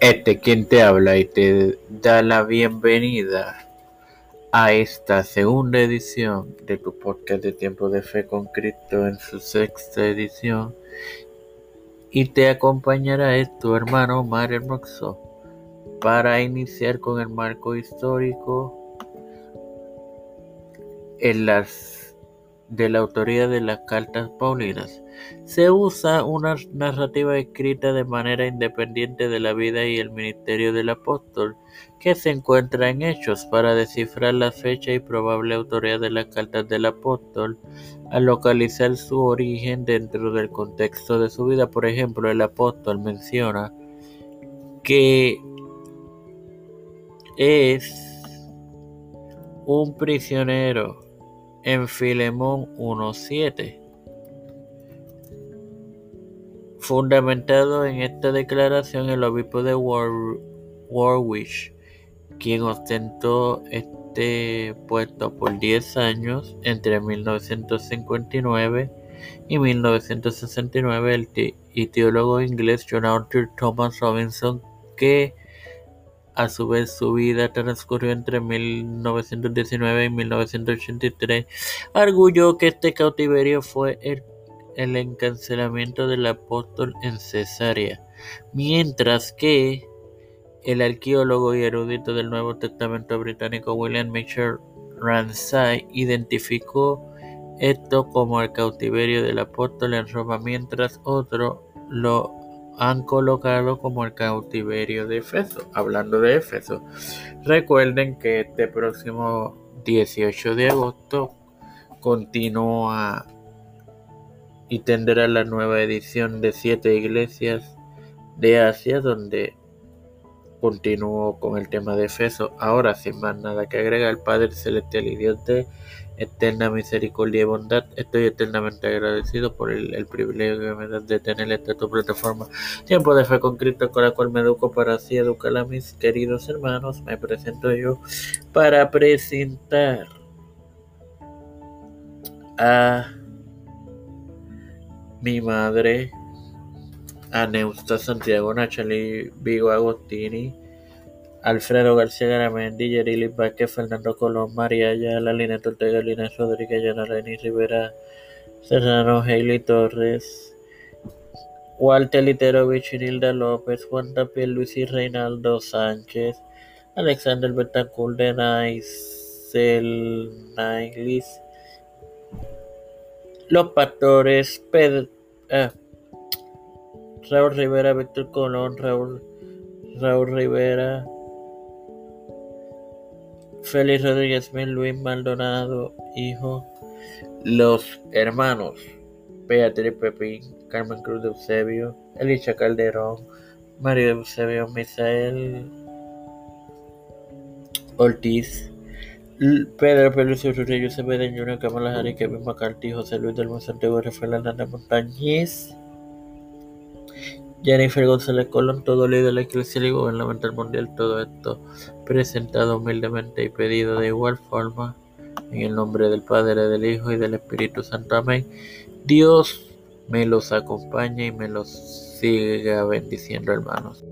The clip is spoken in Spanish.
Este quien te habla y te da la bienvenida a esta segunda edición de tu podcast de Tiempo de Fe con Cristo en su sexta edición. Y te acompañará tu hermano Mario Moxo para iniciar con el marco histórico en las de la autoría de las cartas paulinas. Se usa una narrativa escrita de manera independiente de la vida y el ministerio del apóstol, que se encuentra en Hechos para descifrar la fecha y probable autoría de las cartas del apóstol, al localizar su origen dentro del contexto de su vida. Por ejemplo, el apóstol menciona que es un prisionero en Filemón 1.7. Fundamentado en esta declaración el obispo de Warwick, quien ostentó este puesto por 10 años entre 1959 y 1969, el y teólogo inglés John Arthur Thomas Robinson, que a su vez, su vida transcurrió entre 1919 y 1983. Arguyó que este cautiverio fue el, el encarcelamiento del apóstol en Cesarea, mientras que el arqueólogo y erudito del Nuevo Testamento británico William Mitchell Ramsay identificó esto como el cautiverio del apóstol en Roma, mientras otro lo han colocado como el cautiverio de Efeso. Hablando de Efeso, recuerden que este próximo 18 de agosto continúa y tendrá la nueva edición de siete iglesias de Asia donde continúo con el tema de Efeso. Ahora, sin más nada que agregar, el Padre Celestial y Dios de eterna misericordia y bondad. Estoy eternamente agradecido por el, privilegio que me da de tener esta tu plataforma. Tiempo de fe con Cristo, con la cual me educo para así educar a mis queridos hermanos. Me presento yo para presentar a mi madre, a Neusta Santiago Nachali Vigo Agostini Alfredo García Garamendi, Yerili Vázquez, Fernando Colón, María Ayala, Lina Ortega, Lina Rodríguez, Yana Leni Rivera, Serrano Hailey Torres, Walter Literovich, Nilda López, Juan Tapiel, Luis y Reinaldo Sánchez, Alexander Betancourt de Naisel Nailis, Los Pastores, Pedro, eh, Raúl Rivera, Víctor Colón, Raúl, Raúl Rivera, Félix Rodríguez Luis Maldonado, hijo. Los hermanos Beatriz Pepín, Carmen Cruz de Eusebio, Elisha Calderón, Mario de Eusebio, Misael Ortiz, Pedro Pelucio Rurrillo, José Beden Jr., Kamala Harris, Kevin José Luis del Santiago, Rafael Hernández Montañez, Jennifer González Colón, todo líder de la Iglesia y gubernamental mundial, todo esto presentado humildemente y pedido de igual forma, en el nombre del Padre, del Hijo y del Espíritu Santo. Amén. Dios me los acompañe y me los siga bendiciendo, hermanos.